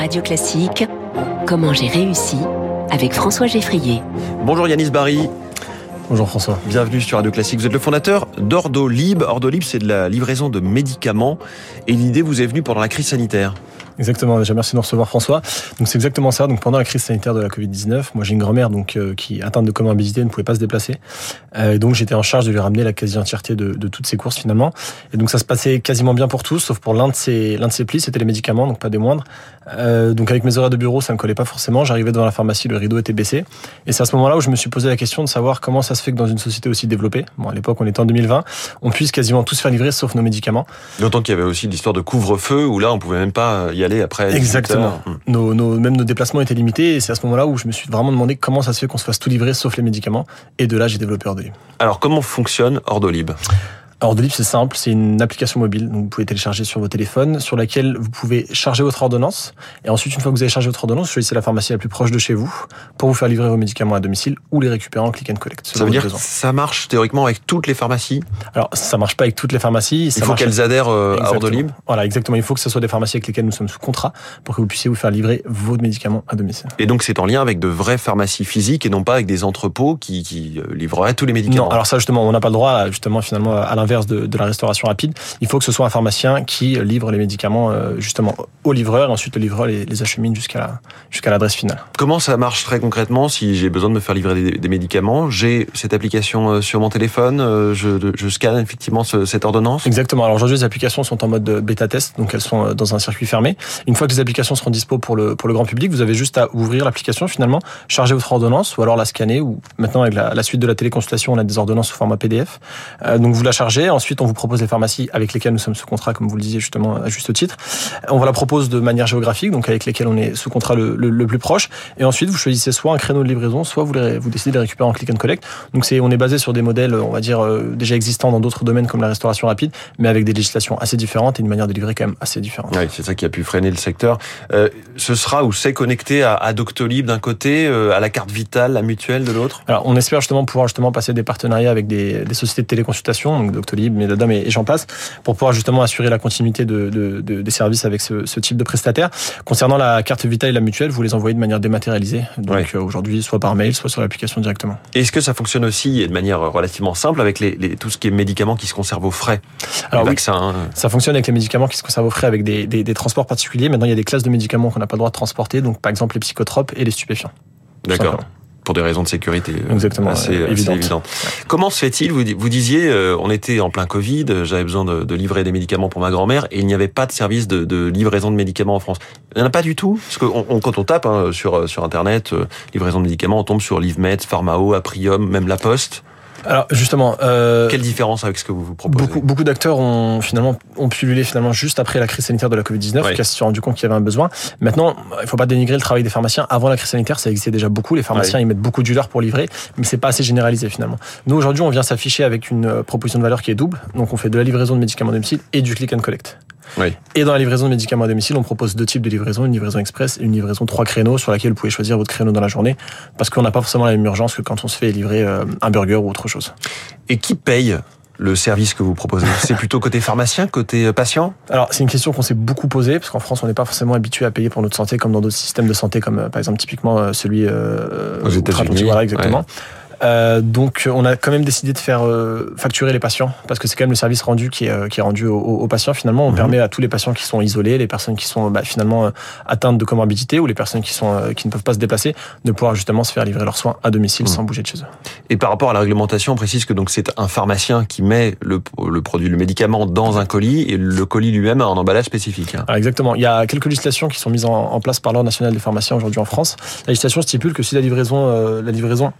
Radio Classique, Comment j'ai réussi avec François Geffrier. Bonjour Yanis Barry. Bonjour François. Bienvenue sur Radio Classique. Vous êtes le fondateur d'Ordolib. Ordolib, c'est de la livraison de médicaments. Et l'idée vous est venue pendant la crise sanitaire. Exactement, déjà merci de nous recevoir François. Donc c'est exactement ça. Donc pendant la crise sanitaire de la Covid-19, moi j'ai une grand-mère donc euh, qui atteinte de comorbidité ne pouvait pas se déplacer. Euh, donc j'étais en charge de lui ramener la quasi-entièreté de, toutes ses courses finalement. Et donc ça se passait quasiment bien pour tous, sauf pour l'un de ses l'un de ses plis, c'était les médicaments, donc pas des moindres. Euh, donc avec mes horaires de bureau, ça ne collait pas forcément. J'arrivais devant la pharmacie, le rideau était baissé. Et c'est à ce moment-là où je me suis posé la question de savoir comment ça se fait que dans une société aussi développée, bon à l'époque on était en 2020, on puisse quasiment tous faire livrer sauf nos médicaments. D'autant qu'il y avait aussi l'histoire de couvre-feu où là on pouvait même pas après. Exactement. Exactement. Nos, nos, même nos déplacements étaient limités et c'est à ce moment-là où je me suis vraiment demandé comment ça se fait qu'on se fasse tout livrer sauf les médicaments. Et de là, j'ai développé Ordolib. Alors, comment fonctionne Ordolib Ordolib, c'est simple, c'est une application mobile, donc vous pouvez télécharger sur vos téléphones, sur laquelle vous pouvez charger votre ordonnance. Et ensuite, une fois que vous avez chargé votre ordonnance, choisissez la pharmacie la plus proche de chez vous pour vous faire livrer vos médicaments à domicile ou les récupérer en click and collect. Ça veut dire que ça marche théoriquement avec toutes les pharmacies Alors, ça marche pas avec toutes les pharmacies. Il faut qu'elles adhèrent euh, à Ordolib Voilà, exactement. Il faut que ce soit des pharmacies avec lesquelles nous sommes sous contrat pour que vous puissiez vous faire livrer vos médicaments à domicile. Et donc, c'est en lien avec de vraies pharmacies physiques et non pas avec des entrepôts qui, qui euh, livreraient tous les médicaments Non, alors ça, justement, on n'a pas le droit, justement, finalement, à l'inverse de, de la restauration rapide, il faut que ce soit un pharmacien qui livre les médicaments euh, justement au livreur et ensuite le livreur les, les achemine jusqu'à la, jusqu'à l'adresse finale. Comment ça marche très concrètement si j'ai besoin de me faire livrer des, des médicaments? J'ai cette application euh, sur mon téléphone, euh, je, je scanne effectivement ce, cette ordonnance? Exactement. Alors aujourd'hui les applications sont en mode bêta test, donc elles sont dans un circuit fermé. Une fois que les applications seront dispo pour le, pour le grand public, vous avez juste à ouvrir l'application finalement, charger votre ordonnance ou alors la scanner ou maintenant avec la, la suite de la téléconsultation on a des ordonnances sous format PDF. Euh, donc vous la chargez, ensuite on vous propose les pharmacies avec lesquelles nous sommes sous contrat, comme vous le disiez justement à juste titre. On vous la propose de manière géographique, donc avec lesquelles on est sous contrat le, le, le, plus proche. Et ensuite, vous choisissez soit un créneau de livraison, soit vous, les, vous décidez de les récupérer en click and collect. Donc c'est, on est basé sur des modèles, on va dire, euh, déjà existants dans d'autres domaines comme la restauration rapide, mais avec des législations assez différentes et une manière de livrer quand même assez différente. Oui, c'est ça qui a pu freiner le secteur. Euh, ce sera ou c'est connecté à, à Doctolib d'un côté, euh, à la carte vitale, la mutuelle de l'autre? Alors on espère justement pouvoir justement passer des partenariats avec des, des sociétés de téléconsultation, donc Doctolib, et, et j'en passe, pour pouvoir justement assurer la continuité de, de, de, des services avec ce, ce, type de prestataire. Concernant la carte vitale et la mutuelle, vous les envoyez de manière dématérialisée, donc ouais. euh, aujourd'hui soit par mail, soit sur l'application directement. Est-ce que ça fonctionne aussi de manière relativement simple avec les, les, tout ce qui est médicaments qui se conservent au frais? Alors oui, vaccins, ça fonctionne avec les médicaments qui se conservent au frais avec des, des, des transports particuliers. Maintenant, il y a des classes de médicaments qu'on n'a pas le droit de transporter, donc par exemple les psychotropes et les stupéfiants. D'accord pour des raisons de sécurité euh, Exactement, assez, euh, assez évidentes. Comment se fait-il vous, vous disiez, euh, on était en plein Covid, j'avais besoin de, de, livrer des médicaments pour ma grand-mère et il n'y avait pas de service de, de, livraison de médicaments en France. Il n'y en a pas du tout Parce que on, on, quand on tape hein, sur, sur Internet, euh, livraison de médicaments, on tombe sur LiveMed, Pharmao, Aprium, même La Poste. Alors justement, euh, quelle différence avec ce que vous vous proposez Beaucoup, beaucoup d'acteurs ont finalement ont pullulé finalement juste après la crise sanitaire de la Covid 19, oui. qui se sont rendu compte qu'il y avait un besoin. Maintenant, il faut pas dénigrer le travail des pharmaciens. Avant la crise sanitaire, ça existait déjà beaucoup. Les pharmaciens oui. ils mettent beaucoup d'heures pour livrer, mais c'est pas assez généralisé finalement. Nous aujourd'hui, on vient s'afficher avec une proposition de valeur qui est double. Donc on fait de la livraison de médicaments domicile et du click and collect. Oui. Et dans la livraison de médicaments à domicile, on propose deux types de livraison, une livraison express et une livraison trois créneaux sur laquelle vous pouvez choisir votre créneau dans la journée parce qu'on n'a pas forcément la même urgence que quand on se fait livrer un burger ou autre chose. Et qui paye le service que vous proposez? C'est plutôt côté pharmacien, côté patient? Alors, c'est une question qu'on s'est beaucoup posée, parce qu'en France, on n'est pas forcément habitué à payer pour notre santé comme dans d'autres systèmes de santé, comme par exemple typiquement celui euh, aux États-Unis. Voilà, exactement. Ouais. Euh, donc on a quand même décidé de faire euh, facturer les patients parce que c'est quand même le service rendu qui est, qui est rendu aux, aux patients finalement. On mmh. permet à tous les patients qui sont isolés, les personnes qui sont bah, finalement atteintes de comorbidité ou les personnes qui sont qui ne peuvent pas se déplacer, de pouvoir justement se faire livrer leurs soins à domicile mmh. sans bouger de chez eux. Et par rapport à la réglementation, on précise que donc c'est un pharmacien qui met le, le produit, le médicament dans un colis et le colis lui-même a un emballage spécifique. Hein. Alors exactement. Il y a quelques législations qui sont mises en, en place par l'ordre national des pharmaciens aujourd'hui en France. La législation stipule que si la livraison, euh, la livraison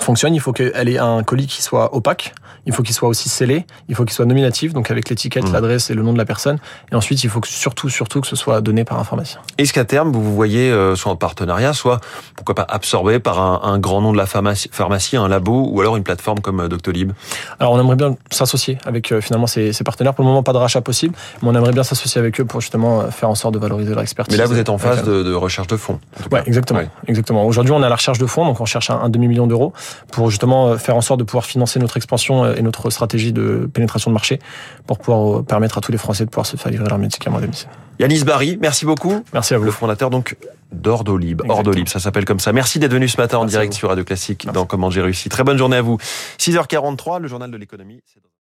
fonctionne, il faut qu'elle ait un colis qui soit opaque, il faut qu'il soit aussi scellé, il faut qu'il soit nominatif, donc avec l'étiquette, mmh. l'adresse et le nom de la personne. Et ensuite, il faut que surtout, surtout que ce soit donné par un pharmacien. Est-ce qu'à terme, vous vous voyez euh, soit en partenariat, soit pourquoi pas absorbé par un, un grand nom de la pharmacie, pharmacie, un labo ou alors une plateforme comme euh, Doctolib? Alors, on aimerait bien s'associer avec euh, finalement ces, ces, partenaires. Pour le moment, pas de rachat possible, mais on aimerait bien s'associer avec eux pour justement faire en sorte de valoriser leur expertise. Mais là, vous êtes en phase de, de, recherche de fonds. Ouais, exactement, ouais. exactement. Aujourd'hui, on à la recherche de fonds, donc on cherche un, un demi million d'euros pour justement faire en sorte de pouvoir financer notre expansion et notre stratégie de pénétration de marché pour pouvoir permettre à tous les Français de pouvoir se faire livrer leurs médicaments à domicile. Yanis Barry, merci beaucoup. Merci à vous. Le fondateur donc d'Ordolib. Ordolib, ça s'appelle comme ça. Merci d'être venu ce matin en direct sur Radio Classique dans Comment j'ai réussi. Très bonne journée à vous. 6h43, le journal de l'économie.